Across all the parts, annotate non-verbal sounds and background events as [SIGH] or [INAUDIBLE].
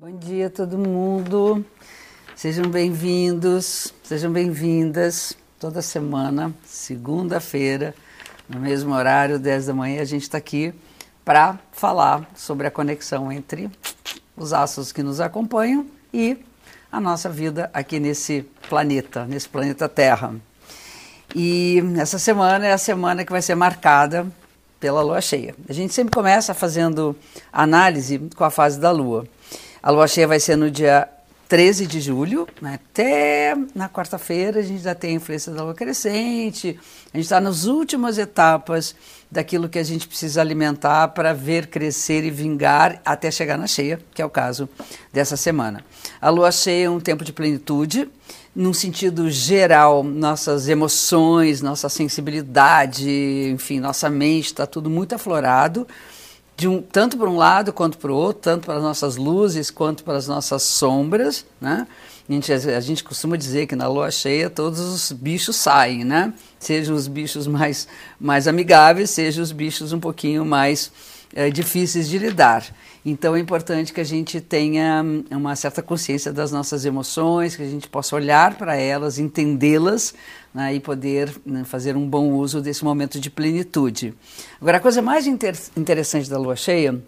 Bom dia todo mundo. Sejam bem-vindos, sejam bem-vindas. Toda semana, segunda-feira, no mesmo horário, 10 da manhã, a gente está aqui para falar sobre a conexão entre os astros que nos acompanham e a nossa vida aqui nesse planeta, nesse planeta Terra. E essa semana é a semana que vai ser marcada pela lua cheia. A gente sempre começa fazendo análise com a fase da lua. A lua cheia vai ser no dia 13 de julho, né? até na quarta-feira a gente já tem a influência da lua crescente, a gente está nas últimas etapas daquilo que a gente precisa alimentar para ver crescer e vingar até chegar na cheia, que é o caso dessa semana. A lua cheia é um tempo de plenitude, num sentido geral, nossas emoções, nossa sensibilidade, enfim, nossa mente está tudo muito aflorado de um, tanto para um lado quanto para o outro, tanto para as nossas luzes quanto para as nossas sombras, né? A gente, a gente costuma dizer que na lua cheia todos os bichos saem, né? Sejam os bichos mais, mais amigáveis, sejam os bichos um pouquinho mais é, difíceis de lidar. Então é importante que a gente tenha hum, uma certa consciência das nossas emoções, que a gente possa olhar para elas, entendê-las né, e poder né, fazer um bom uso desse momento de plenitude. Agora, a coisa mais inter interessante da lua cheia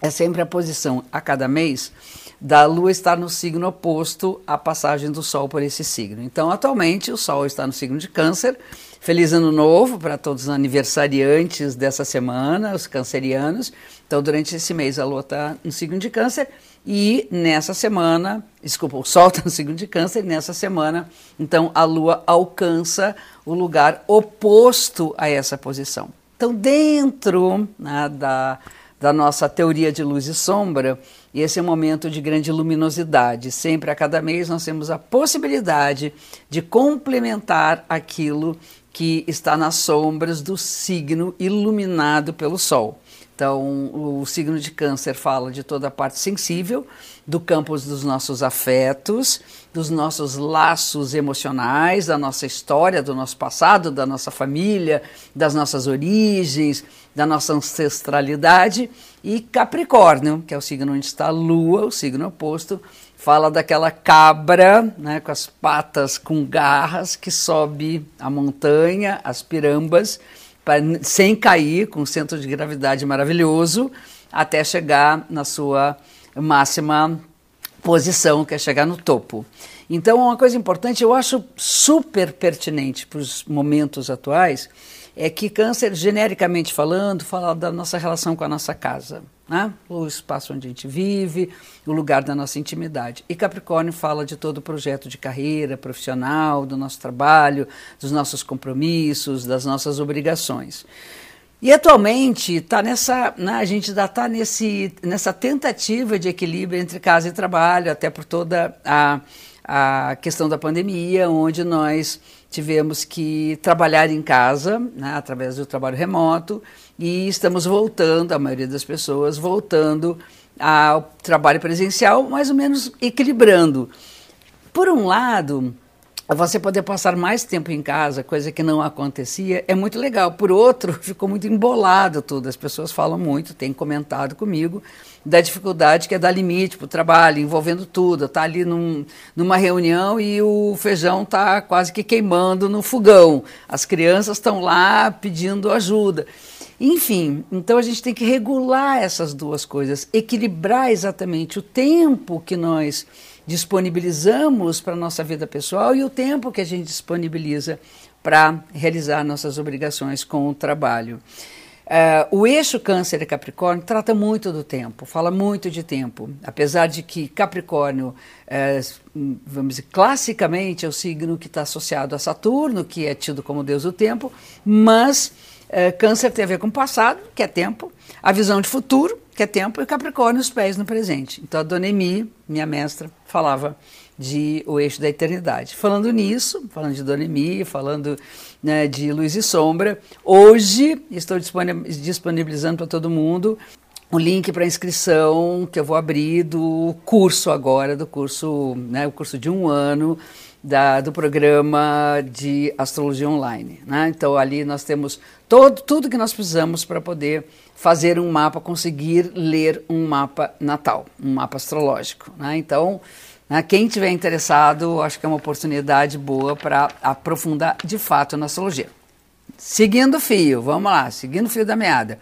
é sempre a posição a cada mês da lua estar no signo oposto à passagem do sol por esse signo. Então, atualmente, o sol está no signo de Câncer. Feliz ano novo para todos os aniversariantes dessa semana, os cancerianos. Então, durante esse mês, a lua está no signo de Câncer. E nessa semana, desculpa, o Sol está [LAUGHS] no signo de Câncer, e nessa semana, então, a Lua alcança o lugar oposto a essa posição. Então, dentro né, da, da nossa teoria de luz e sombra, esse é um momento de grande luminosidade. Sempre a cada mês nós temos a possibilidade de complementar aquilo que está nas sombras do signo iluminado pelo Sol. Então, o signo de Câncer fala de toda a parte sensível, do campo dos nossos afetos, dos nossos laços emocionais, da nossa história, do nosso passado, da nossa família, das nossas origens, da nossa ancestralidade. E Capricórnio, que é o signo onde está a Lua, o signo oposto, fala daquela cabra né, com as patas com garras que sobe a montanha, as pirambas sem cair, com um centro de gravidade maravilhoso, até chegar na sua máxima posição, que é chegar no topo. Então, uma coisa importante, eu acho super pertinente para os momentos atuais, é que câncer, genericamente falando, fala da nossa relação com a nossa casa né? o espaço onde a gente vive, o lugar da nossa intimidade. E Capricórnio fala de todo o projeto de carreira profissional, do nosso trabalho, dos nossos compromissos, das nossas obrigações. E atualmente tá nessa, né, a gente ainda está nessa tentativa de equilíbrio entre casa e trabalho, até por toda a, a questão da pandemia, onde nós tivemos que trabalhar em casa, né, através do trabalho remoto, e estamos voltando, a maioria das pessoas, voltando ao trabalho presencial, mais ou menos equilibrando. Por um lado, você poder passar mais tempo em casa, coisa que não acontecia, é muito legal. Por outro, [LAUGHS] ficou muito embolado tudo. As pessoas falam muito, têm comentado comigo da dificuldade que é dar limite para o trabalho, envolvendo tudo. Está ali num, numa reunião e o feijão está quase que queimando no fogão. As crianças estão lá pedindo ajuda. Enfim, então a gente tem que regular essas duas coisas, equilibrar exatamente o tempo que nós disponibilizamos para a nossa vida pessoal e o tempo que a gente disponibiliza para realizar nossas obrigações com o trabalho. Uh, o eixo Câncer e Capricórnio trata muito do tempo, fala muito de tempo. Apesar de que Capricórnio, uh, vamos dizer, classicamente é o signo que está associado a Saturno, que é tido como deus do tempo, mas é, câncer tem a ver com o passado, que é tempo, a visão de futuro, que é tempo, e Capricórnio, os pés no presente. Então a Dona Emi, minha mestra, falava de o eixo da eternidade. Falando nisso, falando de Dona Emi, falando né, de luz e sombra, hoje estou disponibilizando para todo mundo o link para inscrição que eu vou abrir do curso agora, do curso, né, o curso de um ano da, do programa de astrologia online. Né? Então ali nós temos todo, tudo que nós precisamos para poder fazer um mapa, conseguir ler um mapa natal, um mapa astrológico. Né? Então, né, quem tiver interessado, acho que é uma oportunidade boa para aprofundar de fato na astrologia. Seguindo o fio, vamos lá, seguindo o fio da meada.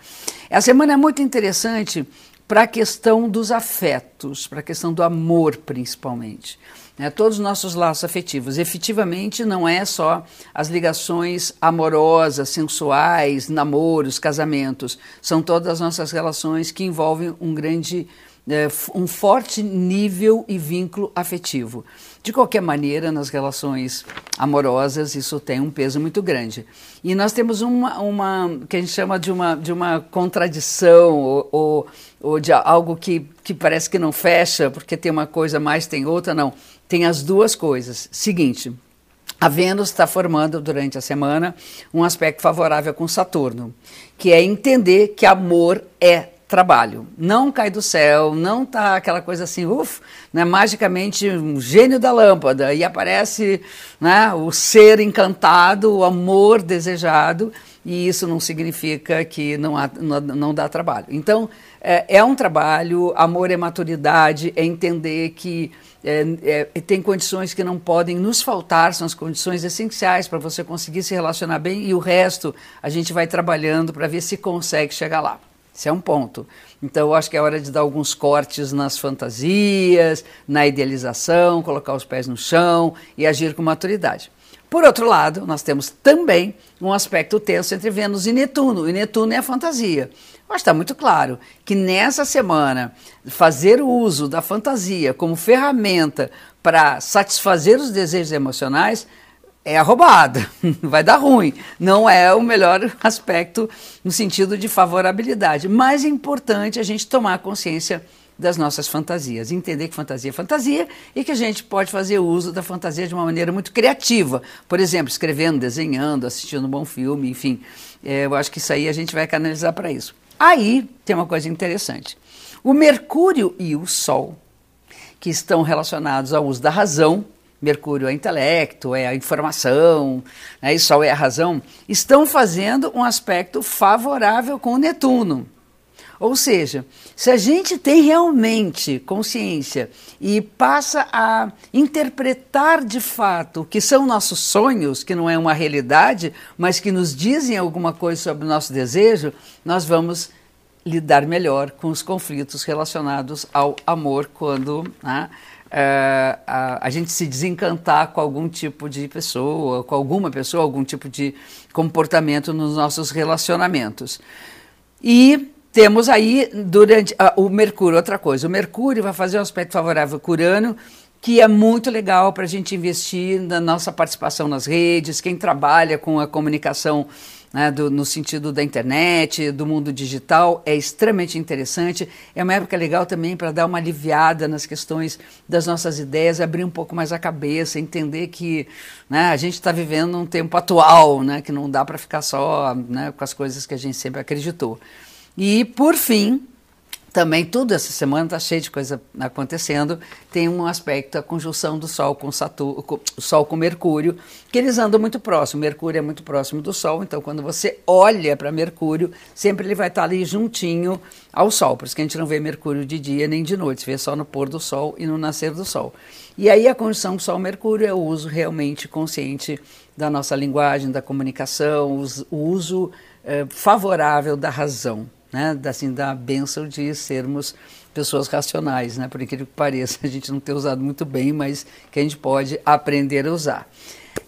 Essa semana é muito interessante para a questão dos afetos, para a questão do amor, principalmente. Né? Todos os nossos laços afetivos. Efetivamente, não é só as ligações amorosas, sensuais, namoros, casamentos. São todas as nossas relações que envolvem um grande um forte nível e vínculo afetivo. De qualquer maneira, nas relações amorosas, isso tem um peso muito grande. E nós temos uma, uma que a gente chama de uma, de uma contradição, ou, ou, ou de algo que, que parece que não fecha, porque tem uma coisa mais, tem outra, não. Tem as duas coisas. Seguinte, a Vênus está formando durante a semana um aspecto favorável com Saturno, que é entender que amor é trabalho. Não cai do céu, não tá aquela coisa assim, uff, né, magicamente um gênio da lâmpada e aparece né, o ser encantado, o amor desejado, e isso não significa que não, há, não, não dá trabalho. Então, é, é, um trabalho, amor é maturidade, é entender que é, é, tem condições que não podem nos faltar, são as condições essenciais para você conseguir se relacionar bem, e o resto a gente vai trabalhando para ver se consegue chegar lá. Esse é um ponto. Então, eu acho que é hora de dar alguns cortes nas fantasias, na idealização, colocar os pés no chão e agir com maturidade. Por outro lado, nós temos também um aspecto tenso entre Vênus e Netuno. E Netuno é a fantasia. Mas está muito claro que nessa semana, fazer uso da fantasia como ferramenta para satisfazer os desejos emocionais é a roubada, [LAUGHS] vai dar ruim. Não é o melhor aspecto no sentido de favorabilidade. Mas é importante a gente tomar consciência das nossas fantasias, entender que fantasia é fantasia e que a gente pode fazer uso da fantasia de uma maneira muito criativa. Por exemplo, escrevendo, desenhando, assistindo um bom filme, enfim. É, eu acho que isso aí a gente vai canalizar para isso. Aí tem uma coisa interessante. O Mercúrio e o Sol, que estão relacionados ao uso da razão, Mercúrio é intelecto, é a informação, né, e Sol é a razão, estão fazendo um aspecto favorável com o Netuno. Ou seja, se a gente tem realmente consciência e passa a interpretar de fato o que são nossos sonhos, que não é uma realidade, mas que nos dizem alguma coisa sobre o nosso desejo, nós vamos lidar melhor com os conflitos relacionados ao amor quando né, é, a, a, gente se desencantar com algum tipo de pessoa, com alguma pessoa, algum tipo de comportamento nos nossos relacionamentos. E temos aí durante o Mercúrio, outra coisa, o Mercúrio vai fazer um aspecto favorável com Urano, que é muito legal para a gente investir na nossa participação nas redes, quem trabalha com a comunicação né, do, no sentido da internet, do mundo digital, é extremamente interessante. É uma época legal também para dar uma aliviada nas questões das nossas ideias, abrir um pouco mais a cabeça, entender que né, a gente está vivendo um tempo atual, né, que não dá para ficar só né, com as coisas que a gente sempre acreditou. E, por fim, também tudo essa semana está cheio de coisa acontecendo. Tem um aspecto, a conjunção do Sol com com, Sol com Mercúrio, que eles andam muito próximo. Mercúrio é muito próximo do Sol, então quando você olha para Mercúrio, sempre ele vai estar tá ali juntinho ao Sol. Por isso que a gente não vê Mercúrio de dia nem de noite, vê só no pôr do Sol e no nascer do Sol. E aí a conjunção Sol-Mercúrio é o uso realmente consciente da nossa linguagem, da comunicação, o uso eh, favorável da razão né, assim, da benção de sermos pessoas racionais, né, por incrível que pareça, [LAUGHS] a gente não ter usado muito bem, mas que a gente pode aprender a usar.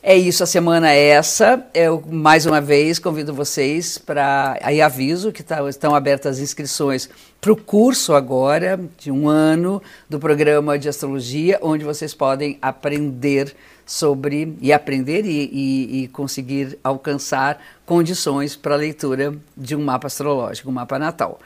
É isso, a semana é essa. Eu, mais uma vez, convido vocês para. Aí aviso que tá, estão abertas as inscrições para o curso agora, de um ano, do programa de astrologia, onde vocês podem aprender sobre. e aprender e, e, e conseguir alcançar condições para a leitura de um mapa astrológico, um mapa natal.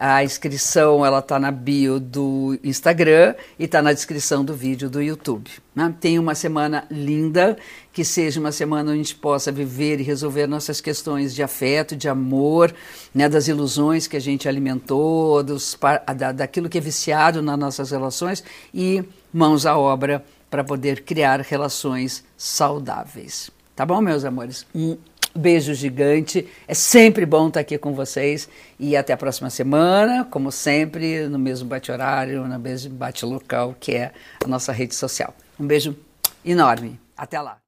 A inscrição ela está na bio do Instagram e está na descrição do vídeo do YouTube. Né? Tenha uma semana linda, que seja uma semana onde a gente possa viver e resolver nossas questões de afeto, de amor, né? das ilusões que a gente alimentou, dos, da, daquilo que é viciado nas nossas relações e mãos à obra para poder criar relações saudáveis. Tá bom, meus amores? Um beijo gigante. É sempre bom estar aqui com vocês e até a próxima semana, como sempre, no mesmo bate-horário, no mesmo bate-local que é a nossa rede social. Um beijo enorme. Até lá.